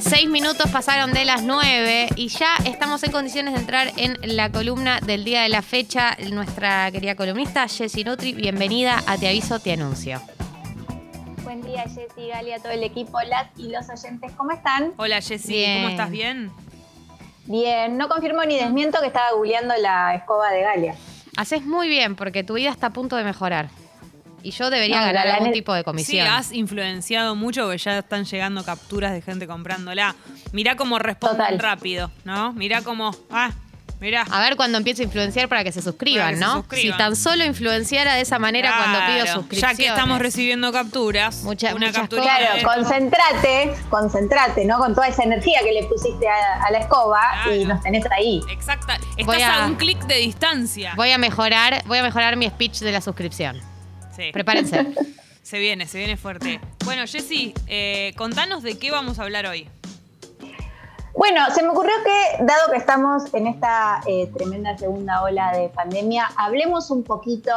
Seis minutos pasaron de las nueve y ya estamos en condiciones de entrar en la columna del día de la fecha. Nuestra querida columnista Jessy Nutri, bienvenida a Te Aviso, Te Anuncio. Buen día, Jessy, Galia, todo el equipo, las y los oyentes, ¿cómo están? Hola, Jessy, Bien. ¿cómo estás? ¿Bien? Bien, no confirmo ni desmiento que estaba googleando la escoba de Galia. Haces muy bien porque tu vida está a punto de mejorar. Y yo debería No, ganar la- la algún tipo de Sí, comisión. has influenciado mucho porque ya están llegando capturas de gente comprándola. Mirá cómo responden Total. rápido, ¿no? Mirá cómo. Ah, mirá. A ver cuando empiezo a influenciar para que se suscriban, se ¿no? suscriban. Si tan solo influenciara de esa manera cuando pido suscripciones. Ya que estamos recibiendo capturas, Mucha- una muchas captura. cosas. Claro, concentrate, concentrate, ¿no? Con toda esa energía que le pusiste a, a la escoba Claro. y nos tenés ahí. Exacta. Estás Voy a- a... un clic de distancia. Voy a mejorar, voy a mejorar mi speech de la suscripción. Sí. Prepárense. Se viene, se viene fuerte. Bueno, Jessy, eh, contanos de qué vamos a hablar hoy. Bueno, se me ocurrió que, dado que estamos en esta eh, tremenda segunda ola de pandemia, hablemos un poquito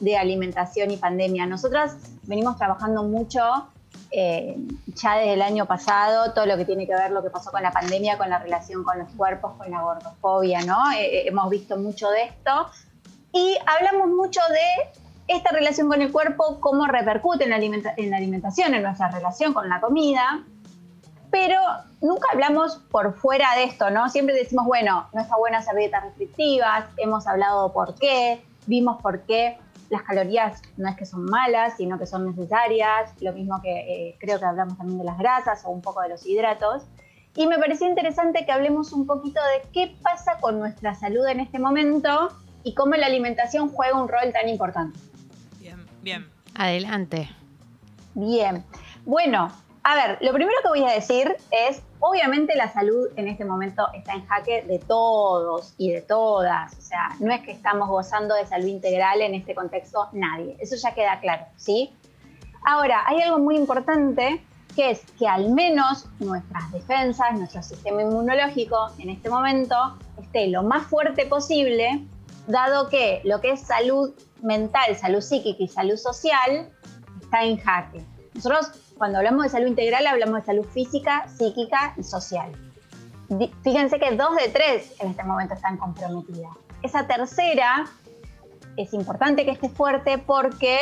de alimentación y pandemia. Nosotras venimos trabajando mucho eh, ya desde el año pasado, todo lo que tiene que ver lo que pasó con la pandemia, con la relación con los cuerpos, con la gordofobia, ¿no? Eh, hemos visto mucho de esto y hablamos mucho de esta relación con el cuerpo, cómo repercute en la, en alimentación, en nuestra relación con la comida pero nunca hablamos por fuera de esto, ¿no? Siempre decimos, bueno, no está bueno hacer dietas restrictivas, hemos hablado por qué, vimos por qué las calorías no es que son malas, sino que son necesarias, lo mismo que eh, creo que hablamos también de las grasas o un poco de los hidratos. Y me pareció interesante que hablemos un poquito de qué pasa con nuestra salud en este momento y cómo la alimentación juega un rol tan importante. Bien. Adelante. Bien, bueno, a ver, lo primero que voy a decir es, obviamente la salud en este momento está en jaque de todos y de todas, o sea, no es que estamos gozando de salud integral en este contexto nadie, eso ya queda claro, ¿sí? Ahora, hay algo muy importante que es que al menos nuestras defensas, nuestro sistema inmunológico en este momento esté lo más fuerte posible, dado que lo que es salud mental, salud psíquica y salud social está en jaque. Nosotros cuando hablamos de salud integral hablamos de salud física, psíquica y social. Fíjense que dos de tres en este momento están comprometidas. Esa tercera es importante que esté fuerte porque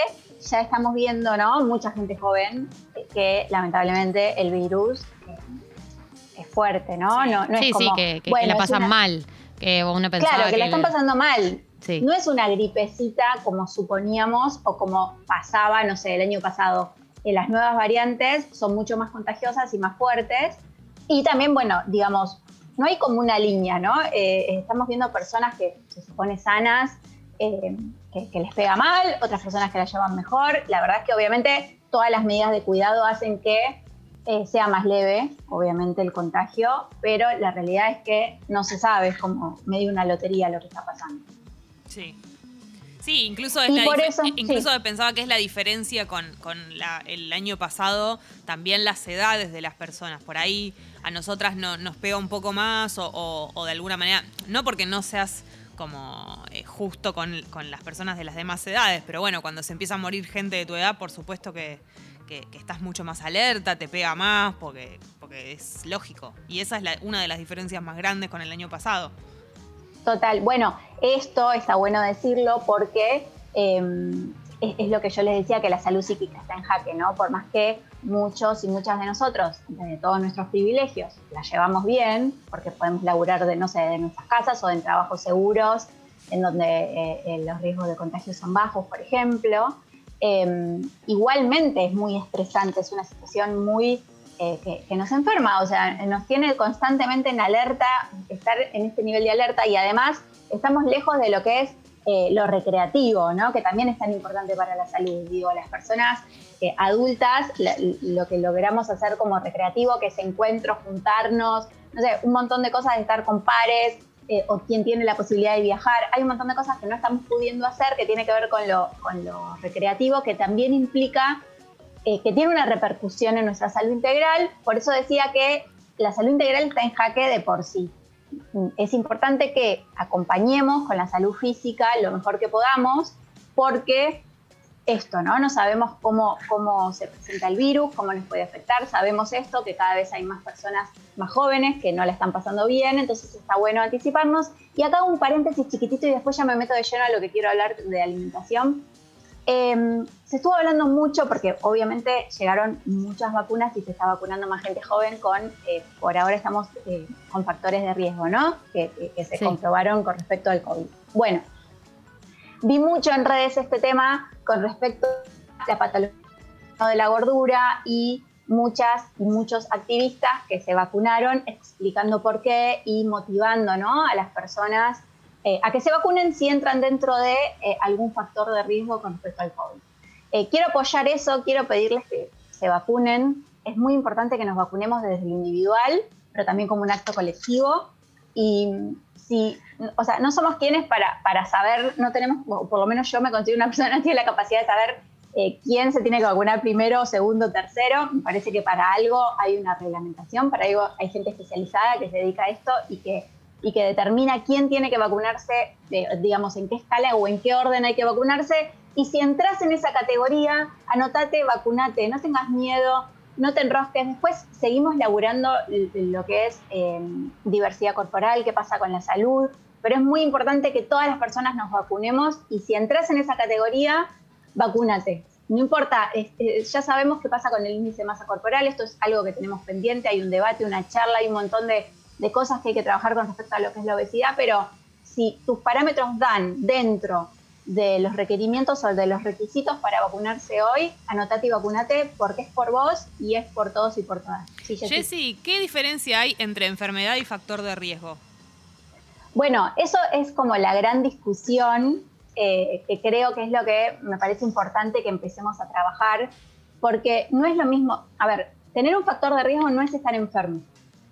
ya estamos viendo, ¿no? Mucha gente joven que lamentablemente el virus eh, es fuerte, ¿no? Sí. no, no es sí, como, que, que- que bueno, la es pasan una- mal. Que una pensaba Claro, que la están pasando mal. Sí. No es una gripecita como suponíamos o como pasaba, no sé, el año pasado. Eh, las nuevas variantes son mucho más contagiosas y más fuertes. Y también, bueno, digamos, no hay como una línea, ¿no? Eh, estamos viendo personas que se supone sanas, eh, que, que les pega mal, otras personas que la llevan mejor. La verdad es que obviamente todas las medidas de cuidado hacen que eh, sea más leve, obviamente, el contagio, pero la realidad es que no se sabe, es como medio una lotería lo que está pasando. Sí. Sí, incluso, es la eso, eh, incluso sí. pensaba que es la diferencia con, con la- el año pasado, también las edades de las personas. Por ahí a nosotras no, nos pega un poco más o, o- o de alguna manera, no porque no seas como eh, justo con, con las personas de las demás edades, pero bueno, cuando se empieza a morir gente de tu edad, por supuesto que, que- estás mucho más alerta, te pega más, porque, porque es lógico. Y esa es la- una de las diferencias más grandes con el año pasado. Total. Bueno, esto está bueno decirlo porque eh, es, lo que yo les decía, que la salud psíquica está en jaque, ¿no? Por más que muchos y muchas de nosotros, de todos nuestros privilegios, la llevamos bien, porque podemos laburar de, no sé, de nuestras casas o en trabajos seguros, en donde eh, eh, los riesgos de contagio son bajos, por ejemplo. Eh, igualmente es muy estresante, es una situación muy eh, que, que nos enferma, o sea, nos tiene constantemente en alerta, estar en este nivel de alerta y además estamos lejos de lo que es eh, lo recreativo, ¿no? que también es tan importante para la salud. Digo, las personas eh, adultas, la- lo que logramos hacer como recreativo, que es encuentros, juntarnos, no sé, un montón de cosas de estar con pares, eh, o quien tiene la posibilidad de viajar. Hay un montón de cosas que no estamos pudiendo hacer que tiene que ver con lo, con lo recreativo, que también implica eh, que tiene una repercusión en nuestra salud integral. Por eso decía que la salud integral está en jaque de por sí. Es importante que acompañemos con la salud física lo mejor que podamos, porque esto, ¿no? No sabemos cómo, cómo se presenta el virus, cómo les puede afectar. Sabemos esto, que cada vez hay más personas más jóvenes que no la están pasando bien, entonces está bueno anticiparnos. Y acá un paréntesis chiquitito y después ya me meto de lleno a lo que quiero hablar de alimentación. Em, se estuvo hablando mucho porque obviamente llegaron muchas vacunas y se está vacunando más gente joven con, eh, por ahora estamos eh, con factores de riesgo, ¿no? Que, se comprobaron con respecto al COVID. Bueno, vi mucho en redes este tema con respecto a la patología de la gordura y muchas y muchos activistas que se vacunaron explicando por qué y motivando ¿no? a las personas eh, a que se vacunen si entran dentro de eh, algún factor de riesgo con respecto al COVID. Eh, quiero apoyar eso, quiero pedirles que se vacunen. Es muy importante que nos vacunemos desde lo individual, pero también como un acto colectivo. Y si, o sea, no somos quienes para, para saber, no tenemos, por lo menos yo me considero una persona que tiene la capacidad de saber eh, quién se tiene que vacunar primero, segundo, tercero. Me parece que para algo hay una reglamentación, para algo hay gente especializada que se dedica a esto y que, y que determina quién tiene que vacunarse, digamos, en qué escala o en qué orden hay que vacunarse. Y si entras en esa categoría, anotate, vacunate, no tengas miedo, no te enrosques. Después seguimos laburando lo que es eh, diversidad corporal, qué pasa con la salud, pero es muy importante que todas las personas nos vacunemos y si entras en esa categoría, vacúnate. No importa, ya sabemos qué pasa con el índice de masa corporal, esto es algo que tenemos pendiente, hay un debate, una charla, hay un montón de, de cosas que hay que trabajar con respecto a lo que es la obesidad, pero si tus parámetros dan dentro de los requerimientos o de los requisitos para vacunarse hoy, anotate y vacunate porque es por vos y es por todos y por todas. Sí, Jessy, ¿qué diferencia hay entre enfermedad y factor de riesgo? Bueno, eso es como la gran discusión eh, que creo que es lo que me parece importante que empecemos a trabajar, porque no es lo mismo, a ver, tener un factor de riesgo no es estar enfermo,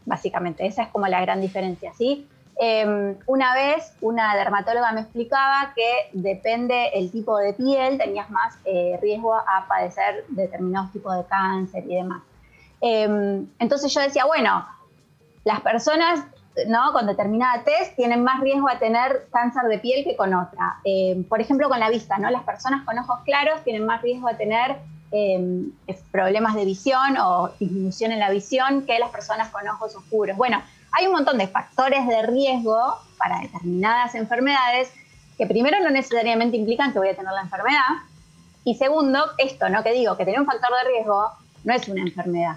básicamente, esa es como la gran diferencia, ¿sí? Em, una vez una dermatóloga me explicaba que depende el tipo de piel, tenías más eh, riesgo a padecer determinados tipos de cáncer y demás. Em, entonces yo decía, bueno, las personas ¿no? con determinada test tienen más riesgo a tener cáncer de piel que con otra. Em, por ejemplo, con la vista, ¿no? las personas con ojos claros tienen más riesgo a tener problemas de visión o disminución en la visión que las personas con ojos oscuros. Bueno, hay un montón de factores de riesgo para determinadas enfermedades que primero no necesariamente implican que voy a tener la enfermedad y segundo, esto, ¿no? Que digo, que tener un factor de riesgo no es una enfermedad.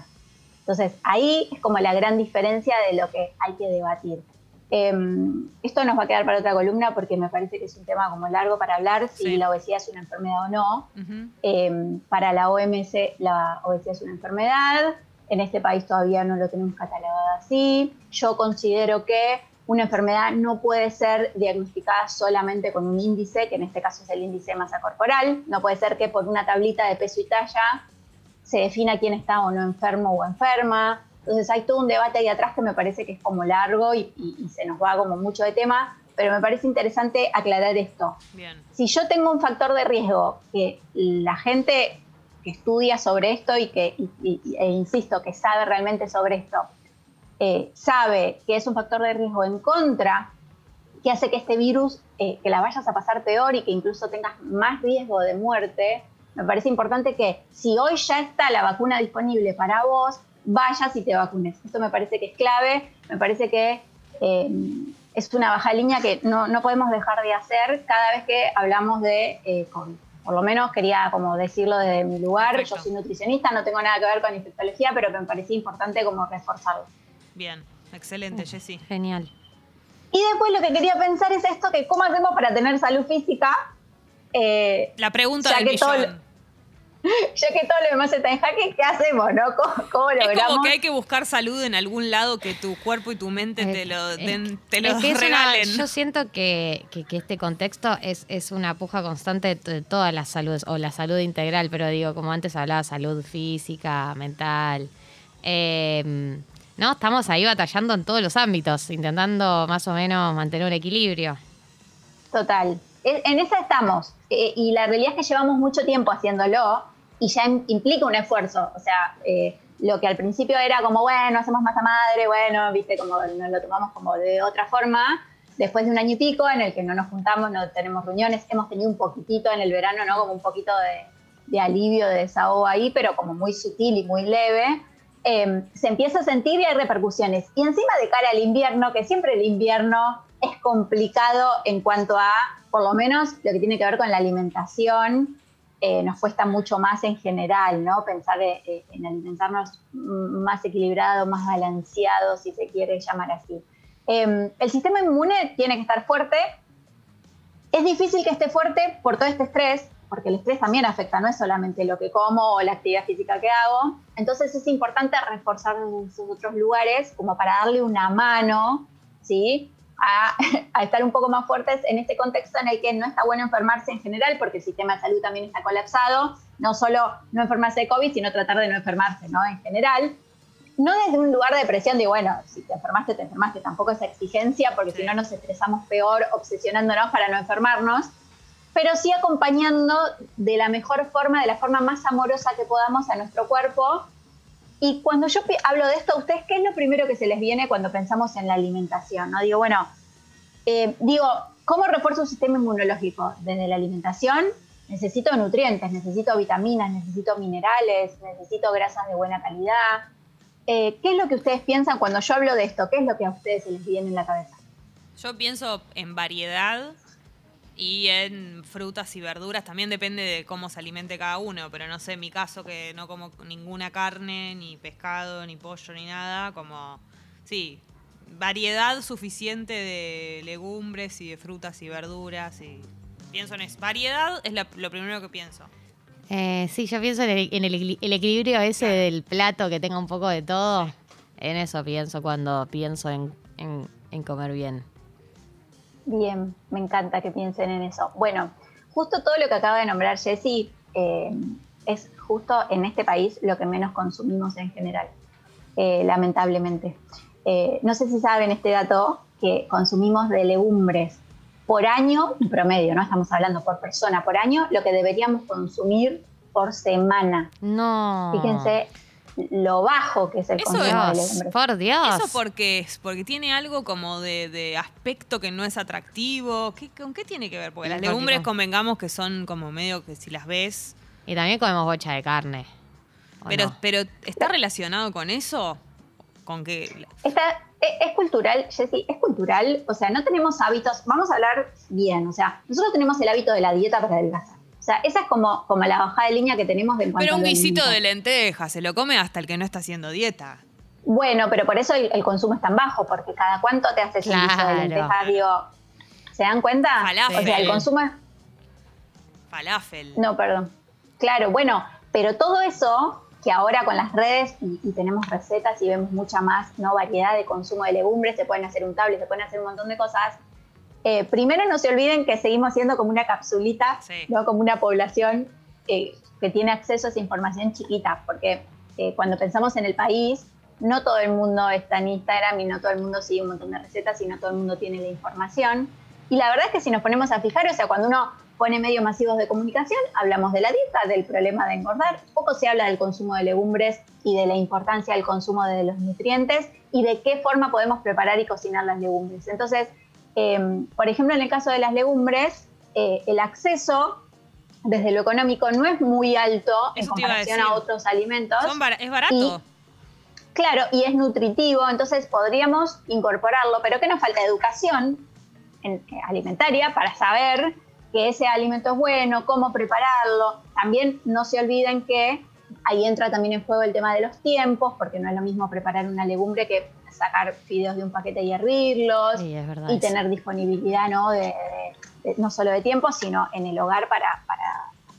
Entonces, ahí es como la gran diferencia de lo que hay que debatir. Em, esto nos va a quedar para otra columna porque me parece que es un tema como largo para hablar si la obesidad es una enfermedad o no. Em, para la OMS la obesidad es una enfermedad, en este país todavía no lo tenemos catalogado así. Yo considero que una enfermedad no puede ser diagnosticada solamente con un índice, que en este caso es el índice de masa corporal. No puede ser que por una tablita de peso y talla se defina quién está o no enfermo o enferma. Entonces hay todo un debate ahí atrás que me parece que es como largo y, se nos va como mucho de tema, pero me parece interesante aclarar esto. Si yo tengo un factor de riesgo que la gente que estudia sobre esto y que, e insisto, que sabe realmente sobre esto, eh, sabe que es un factor de riesgo en contra, que hace que este virus, eh, que la vayas a pasar peor y que incluso tengas más riesgo de muerte, me parece importante que si hoy ya está la vacuna disponible para vos, vayas y te vacunes. Esto me parece que es clave, me parece que eh, es una baja línea que no, no, podemos dejar de hacer cada vez que hablamos de COVID por lo menos quería como decirlo desde mi lugar. Yo soy nutricionista, no tengo nada que ver con infectología, pero me parecía importante como reforzarlo. Bien, excelente, Jessy. Genial. Y después lo que quería pensar es esto, que cómo hacemos para tener salud física. Eh, La pregunta del millón. ya que todo lo demás está en jaque, ¿qué hacemos, no? ¿Cómo, logramos? Es como que hay que buscar salud en algún lado que tu cuerpo y tu mente te lo, te lo regalen. yo siento que, este contexto es, es una puja constante de todas las saludes, o la salud integral, pero digo, como antes hablaba, salud física, mental. Em, no, estamos ahí batallando en todos los ámbitos, intentando más o menos mantener un equilibrio. Total. En esa estamos. Eh, y la realidad es que llevamos mucho tiempo haciéndolo y ya implica un esfuerzo. O sea, eh, lo que al principio era como, bueno, hacemos masa madre, bueno, viste, como nos lo tomamos como de otra forma, después de un año y pico en el que no nos juntamos, no tenemos reuniones, hemos tenido un poquitito en el verano, ¿no? Como un poquito de, alivio, de desahogo ahí, pero como muy sutil y muy leve. Em, se empieza a sentir y hay repercusiones. Y encima de cara al invierno, que siempre el invierno es complicado en cuanto a, por lo menos, lo que tiene que ver con la alimentación, eh, nos cuesta mucho más en general, ¿no? Pensar eh, eh, en alimentarnos más equilibrado, más balanceado, si se quiere llamar así. Em, el sistema inmune tiene que estar fuerte. Es difícil que esté fuerte por todo este estrés, porque el estrés también afecta, no es solamente lo que como o la actividad física que hago. Entonces es importante reforzar esos otros lugares como para darle una mano, ¿sí? A, estar un poco más fuertes en este contexto en el que no está bueno enfermarse en general, porque el sistema de salud también está colapsado, no solo no enfermarse de COVID, sino tratar de no enfermarse, ¿no? En general no desde un lugar de presión de, bueno, si te enfermaste, te enfermaste, tampoco esa exigencia, porque si no nos estresamos peor obsesionándonos para no enfermarnos, pero sí acompañando de la mejor forma, de la forma más amorosa que podamos a nuestro cuerpo. Y cuando yo hablo de esto, ¿a ustedes qué es lo primero que se les viene cuando pensamos en la alimentación? ¿no? Digo, bueno, eh, digo, ¿cómo refuerzo un sistema inmunológico? Desde la alimentación, necesito nutrientes, necesito vitaminas, necesito minerales, necesito grasas de buena calidad, eh, ¿Qué es lo que ustedes piensan cuando yo hablo de esto? ¿Qué es lo que a ustedes se les viene en la cabeza? Yo pienso en variedad y en frutas y verduras. También depende de cómo se alimente cada uno, pero no sé, en mi caso que no como ninguna carne, ni pescado, ni pollo, ni nada, como, sí, variedad suficiente de legumbres y de frutas y verduras. y Pienso en eso. Variedad es lo primero que pienso. Eh, sí, yo pienso en, el, equilibrio ese del plato que tenga un poco de todo. En eso pienso cuando pienso en, comer bien. Bien, me encanta que piensen en eso. Bueno, justo todo lo que acaba de nombrar Jessie eh, es justo en este país lo que menos consumimos en general, eh, lamentablemente. no sé si saben este dato que consumimos de legumbres por año, en promedio, ¿no? Estamos hablando por persona por año, lo que deberíamos consumir por semana. No. Fíjense lo bajo que es el consumo de legumbres. Por Dios. Eso porque, porque tiene algo como de, aspecto que no es atractivo. ¿Qué, ¿Con qué tiene que ver? Porque las legumbres convengamos que son como medio que si las ves... Y también comemos bocha de carne. Pero, pero ¿está relacionado con eso? Con que... Está, es, cultural, Jessy, es cultural. O sea, no tenemos hábitos, vamos a hablar bien, o sea, nosotros tenemos el hábito de la dieta para adelgazar. O sea, esa es como, como la bajada de línea que tenemos de Pero un guisito de lentejas, se lo come hasta el que no está haciendo dieta. Bueno, pero por eso el, consumo es tan bajo, porque cada cuánto te haces un guiso de lentejas, digo, ¿se dan cuenta? Falafel. O sea, el consumo es... Falafel. No, perdón. Claro, bueno, pero todo eso que ahora con las redes y, tenemos recetas y vemos mucha más ¿no? variedad de consumo de legumbres, se pueden hacer un tablet, se pueden hacer un montón de cosas. Eh, primero no se olviden que seguimos siendo como una capsulita, ¿no? como una población eh, que tiene acceso a esa información chiquita, porque eh, cuando pensamos en el país, no todo el mundo está en Instagram y no todo el mundo sigue un montón de recetas y no todo el mundo tiene la información. Y la verdad es que si nos ponemos a fijar, o sea, cuando uno pone medios masivos de comunicación, hablamos de la dieta, del problema de engordar, poco se habla del consumo de legumbres y de la importancia del consumo de los nutrientes y de qué forma podemos preparar y cocinar las legumbres. Entonces, em, por ejemplo, en el caso de las legumbres, eh, el acceso desde lo económico no es muy alto en comparación a, otros alimentos. es barato. claro, y es nutritivo, entonces podríamos incorporarlo, pero que nos falta educación eh, alimentaria para saber que ese alimento es bueno, cómo prepararlo. También no se olviden que ahí entra también en juego el tema de los tiempos, porque no es lo mismo preparar una legumbre que sacar fideos de un paquete y hervirlos y tener disponibilidad ¿no? De, no solo de tiempo, sino en el hogar para, para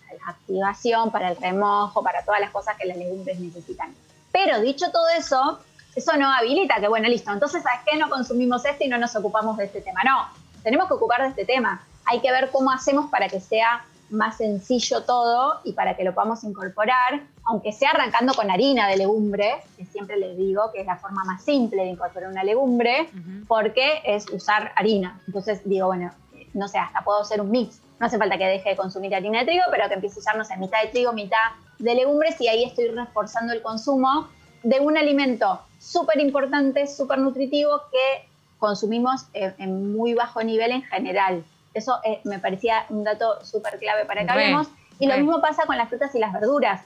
la activación, para el remojo, para todas las cosas que las legumbres necesitan. Pero dicho todo eso, eso no habilita que, bueno, listo, entonces, ¿sabes qué? No consumimos esto y no nos ocupamos de este tema. No, tenemos que ocupar de este tema hay que ver cómo hacemos para que sea más sencillo todo y para que lo podamos incorporar, aunque sea arrancando con harina de legumbre, que siempre les digo que es la forma más simple de incorporar una legumbre, porque es usar harina. Entonces digo, bueno, no sé, hasta puedo hacer un mix. No hace falta que deje de consumir harina de trigo, pero que empiece a usar, no sé, mitad de trigo, mitad de legumbres y ahí estoy reforzando el consumo de un alimento súper importante, súper nutritivo que consumimos en, muy bajo nivel en general. Eso eh, me parecía un dato súper clave para que hablemos. Y lo mismo pasa con las frutas y las verduras.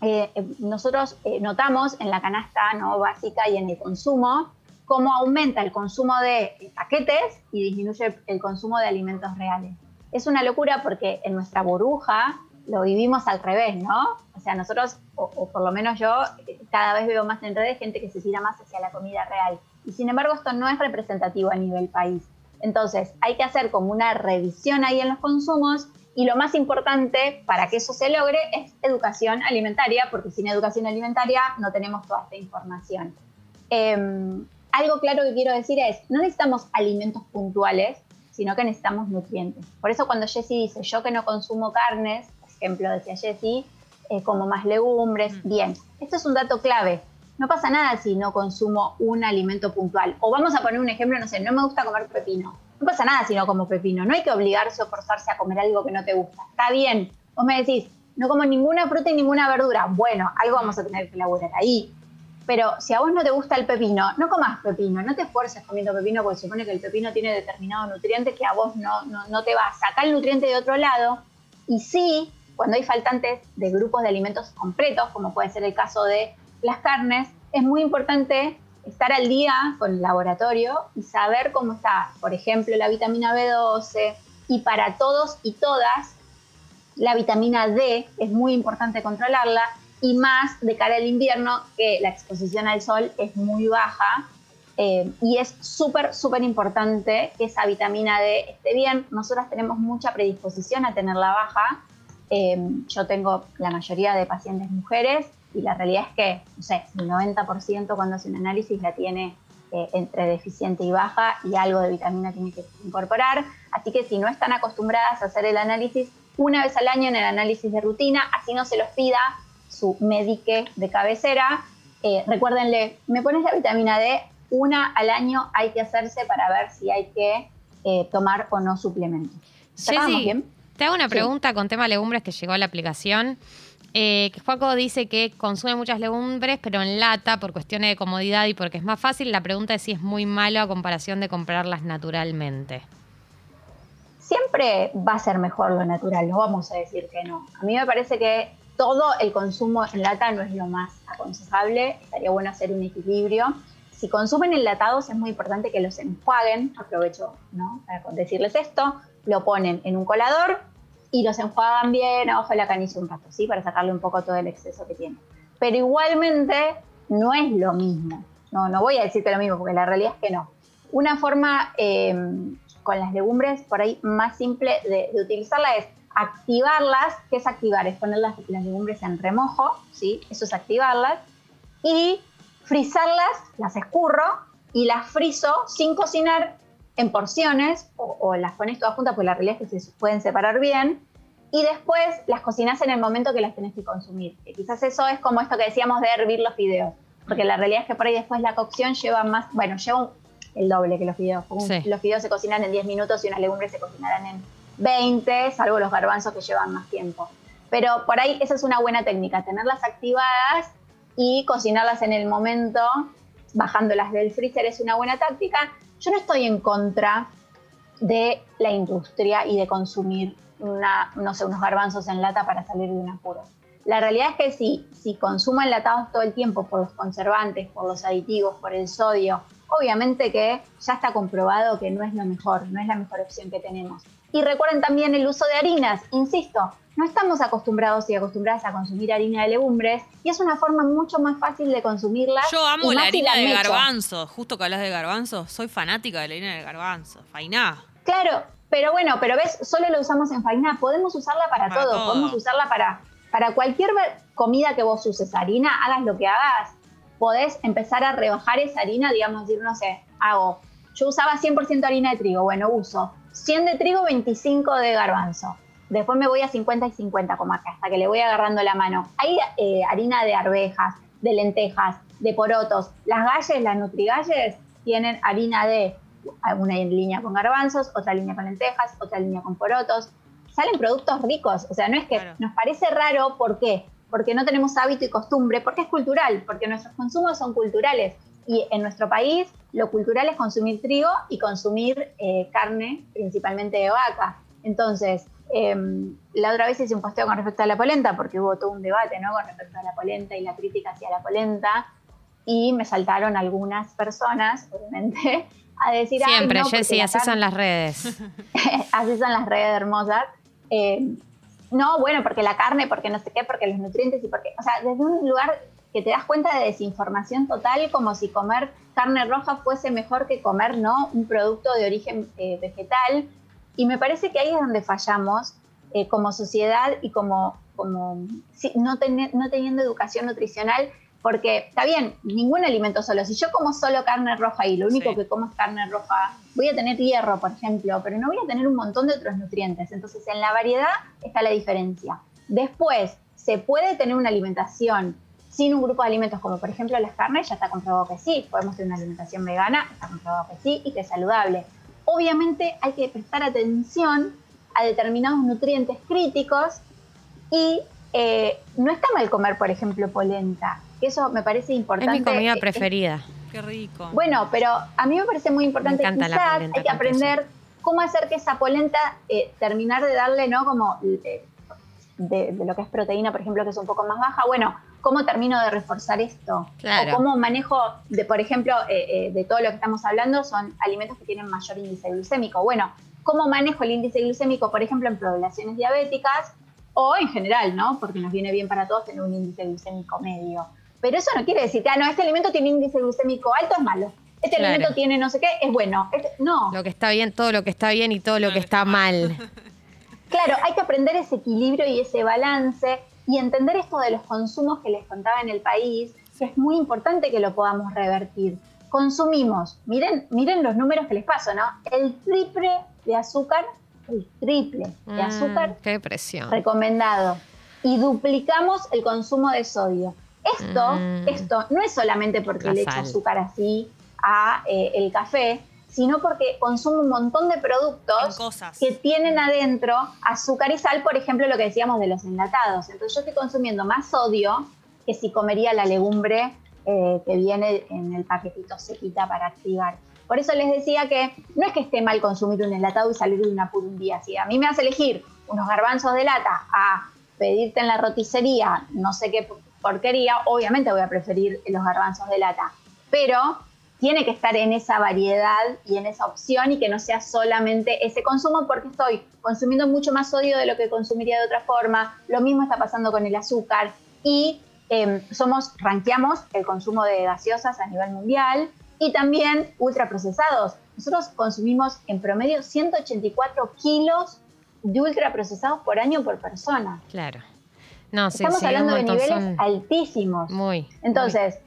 Eh, eh, nosotros notamos en la canasta ¿no? básica y en el consumo cómo aumenta el consumo de paquetes y disminuye el consumo de alimentos reales. Es una locura porque en nuestra burbuja lo vivimos al revés, ¿no? O sea, nosotros, o, por lo menos yo, cada vez veo más en redes gente que se tira más hacia la comida real. Y sin embargo, esto no es representativo a nivel país. Entonces, hay que hacer como una revisión ahí en los consumos y lo más importante para que eso se logre es educación alimentaria, porque sin educación alimentaria no tenemos toda esta información. Em, algo claro que quiero decir es, no necesitamos alimentos puntuales, sino que necesitamos nutrientes. Por eso cuando Jessie dice, yo que no consumo carnes, por ejemplo, decía Jessie, eh, como más legumbres, mm. bien, esto es un dato clave. No pasa nada si no consumo un alimento puntual. O vamos a poner un ejemplo, no sé, no me gusta comer pepino. No pasa nada si no como pepino. No hay que obligarse o forzarse a comer algo que no te gusta. Está bien. Vos me decís, no como ninguna fruta y ninguna verdura. Bueno, algo vamos a tener que elaborar ahí. Pero si a vos no te gusta el pepino, no comas pepino, no te esfuerces comiendo pepino porque supone que el pepino tiene determinado nutriente que a vos no, no, no te va a sacar el nutriente de otro lado. Y sí, cuando hay faltantes de grupos de alimentos completos, como puede ser el caso de las carnes, es muy importante estar al día con el laboratorio y saber cómo está, por ejemplo, la vitamina B12 y para todos y todas, la vitamina D es muy importante controlarla y más de cara al invierno que la exposición al sol es muy baja eh, y es súper, súper importante que esa vitamina D esté bien. Nosotras tenemos mucha predisposición a tenerla baja. Eh, yo tengo la mayoría de pacientes mujeres y la realidad es que, no sé, el 90% cuando hace un análisis la tiene eh, entre deficiente y baja y algo de vitamina tiene que incorporar. Así que si no están acostumbradas a hacer el análisis una vez al año en el análisis de rutina, así no se los pida su médico de cabecera, eh, recuérdenle, me pones la vitamina D, una al año hay que hacerse para ver si hay que eh, tomar o no suplementos. Sí, bien? Te hago una pregunta con tema legumbres que llegó a la aplicación. Eh, que Juaco dice que consume muchas legumbres, pero en lata por cuestiones de comodidad y porque es más fácil. La pregunta es si es muy malo a comparación de comprarlas naturalmente. Siempre va a ser mejor lo natural, no vamos a decir que no. A mí me parece que todo el consumo en lata no es lo más aconsejable, estaría bueno hacer un equilibrio. Si consumen enlatados es muy importante que los enjuaguen, aprovecho ¿no? para decirles esto, lo ponen en un colador, y los enjuagan bien abajo de la canilla un rato, ¿sí? Para sacarle un poco todo el exceso que tiene. Pero igualmente no es lo mismo. No, no voy a decirte lo mismo, porque la realidad es que no. Una forma eh, con las legumbres por ahí más simple de, utilizarla es activarlas. ¿Qué es activar? Es poner las, legumbres en remojo, ¿sí? Eso es activarlas. Y frizarlas, las escurro y las frizo sin cocinar en porciones o, las pones todas juntas, porque la realidad es que se pueden separar bien. Y después las cocinas en el momento que las tenés que consumir. Que quizás eso es como esto que decíamos de hervir los fideos. Porque la realidad es que por ahí después la cocción lleva más, bueno, lleva el doble que los fideos. Los fideos se cocinan en 10 minutos y unas legumbres se cocinarán en 20, salvo los garbanzos que llevan más tiempo. Pero por ahí esa es una buena técnica, tenerlas activadas y cocinarlas en el momento, bajándolas del freezer es una buena táctica. Yo no estoy en contra de la industria y de consumir una, no sé, unos garbanzos en lata para salir de un apuro. La realidad es que si, si consumo enlatados todo el tiempo por los conservantes, por los aditivos, por el sodio, obviamente que ya está comprobado que no es lo mejor, no es la mejor opción que tenemos. Y recuerden también el uso de harinas, insisto, no estamos acostumbrados y acostumbradas a consumir harina de legumbres y es una forma mucho más fácil de consumirla. Yo amo la harina de garbanzo, justo que hablas de garbanzo, soy fanática de la harina de garbanzo, fainá. Claro, pero bueno, pero ves, solo lo usamos en fainá, podemos usarla para, todo. podemos usarla para, para cualquier comida que vos uses harina, hagas lo que hagas, podés empezar a rebajar esa harina, digamos, decir, no sé, hago, yo usaba 100% harina de trigo, bueno, uso 100 de trigo, 25 de garbanzo. Después me voy a 50 y 50 como acá, hasta que le voy agarrando la mano. Hay eh, harina de arvejas, de lentejas, de porotos. Las galles, las nutrigalles, tienen harina de una línea con garbanzos, otra línea con lentejas, otra línea con porotos. Salen productos ricos, o sea, no es que nos parece raro, ¿por qué? Porque no tenemos hábito y costumbre, porque es cultural, porque nuestros consumos son culturales. Y en nuestro país lo cultural es consumir trigo y consumir eh, carne, principalmente de vaca. Entonces, em, la otra vez hice un posteo con respecto a la polenta, porque hubo todo un debate ¿no? con respecto a la polenta y la crítica hacia la polenta, y me saltaron algunas personas, obviamente, a decir... Siempre, Jessy, así son las redes. así son las redes hermosas. Eh, no, bueno, porque la carne, porque no sé qué, porque los nutrientes y porque... O sea, desde un lugar que te das cuenta de desinformación total, como si comer carne roja fuese mejor que comer ¿no? un producto de origen eh, vegetal. Y me parece que ahí es donde fallamos eh, como sociedad y como, como no, no teniendo educación nutricional, porque está bien, ningún alimento solo. Si yo como solo carne roja y lo único que como es carne roja, voy a tener hierro, por ejemplo, pero no voy a tener un montón de otros nutrientes. Entonces, en la variedad está la diferencia. Después, se puede tener una alimentación sin un grupo de alimentos como por ejemplo las carnes, ya está comprobado que sí, podemos tener una alimentación vegana, está comprobado que sí y que es saludable. Obviamente hay que prestar atención a determinados nutrientes críticos y eh, no está mal comer, por ejemplo, polenta, que eso me parece importante. Es mi comida preferida. Qué rico. Bueno, pero a mí me parece muy importante, me quizás hay que aprender cómo hacer que esa polenta, eh, terminar de darle, ¿no? Como eh, de, lo que es proteína, por ejemplo, que es un poco más baja, bueno, ¿cómo termino de reforzar esto? O cómo manejo, de, por ejemplo, eh, eh, de todo lo que estamos hablando, son alimentos que tienen mayor índice glucémico. Bueno, ¿cómo manejo el índice glucémico, por ejemplo, en poblaciones diabéticas o en general, ¿no? Porque nos viene bien para todos tener un índice glucémico medio. Pero eso no quiere decir que, ah, no, este alimento tiene índice glucémico alto, es malo. Este alimento tiene no sé qué, es bueno. Este, no. Lo que está bien, todo lo que está bien y todo lo que está mal. Claro, hay que aprender ese equilibrio y ese balance y entender esto de los consumos que les contaba en el país, que es muy importante que lo podamos revertir. Consumimos, miren, miren los números que les paso, ¿no? El triple de azúcar, el triple de mm, azúcar. qué presión. Recomendado. Y duplicamos el consumo de sodio. Esto, mm. esto no es solamente porque le echo azúcar así a eh, el café, sino porque consume un montón de productos que tienen adentro azúcar y sal, por ejemplo, lo que decíamos de los enlatados. Entonces yo estoy consumiendo más sodio que si comería la legumbre eh, que viene en el paquetito sequita para activar. Por eso les decía que no es que esté mal consumir un enlatado y salir de un apuro un día. Si a mí me hace elegir unos garbanzos de lata a pedirte en la roticería no sé qué porquería, obviamente voy a preferir los garbanzos de lata. Pero tiene que estar en esa variedad y en esa opción y que no sea solamente ese consumo porque estoy consumiendo mucho más sodio de lo que consumiría de otra forma. Lo mismo está pasando con el azúcar y em, somos, ranqueamos el consumo de gaseosas a nivel mundial y también ultraprocesados. Nosotros consumimos en promedio 184 kilos de ultraprocesados por año por persona. Claro. No, Estamos hablando de niveles altísimos. Muy. Entonces,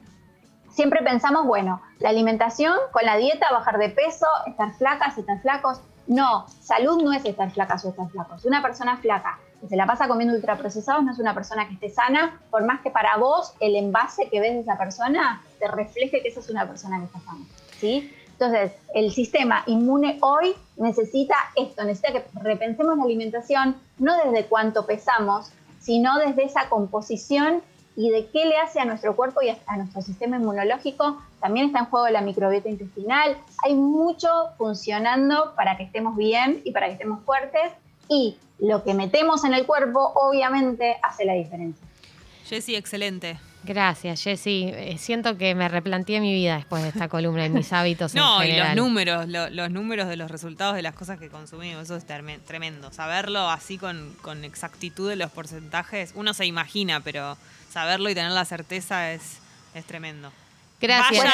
siempre pensamos, bueno, la alimentación con la dieta, bajar de peso, estar flacas, estar flacos. No, salud no es estar flacas o estar flacos. Una persona flaca que se la pasa comiendo ultraprocesados no es una persona que esté sana, por más que para vos el envase que ves de esa persona te refleje que esa es una persona que está sana. ¿sí? Entonces, el sistema inmune hoy necesita esto, necesita que repensemos la alimentación no desde cuánto pesamos, sino desde esa composición y de qué le hace a nuestro cuerpo y a nuestro sistema inmunológico. También está en juego la microbiota intestinal. Hay mucho funcionando para que estemos bien y para que estemos fuertes. Y lo que metemos en el cuerpo, obviamente, hace la diferencia. Jessy, excelente. Gracias, Jessy. Eh, siento que me replanteé mi vida después de esta columna y mis hábitos. no, y los números, los números de los resultados de las cosas que consumimos, eso es tremendo. Saberlo así con, con exactitud de los porcentajes, uno se imagina, pero saberlo y tener la certeza es, es tremendo. Gracias.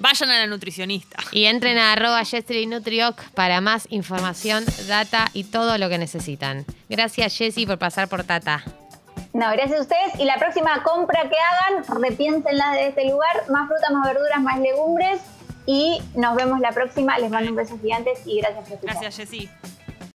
Vayan a, la, nutricionista. Y entren a arroba Nutrioc para más información, data y todo lo que necesitan. Gracias, Jessy, por pasar por Tata. No, gracias a ustedes. Y la próxima compra que hagan, repiénsenla de este lugar. Más frutas, más verduras, más legumbres. Y nos vemos la próxima. Les mando un beso gigantes y gracias por escuchar. Gracias, Jessy.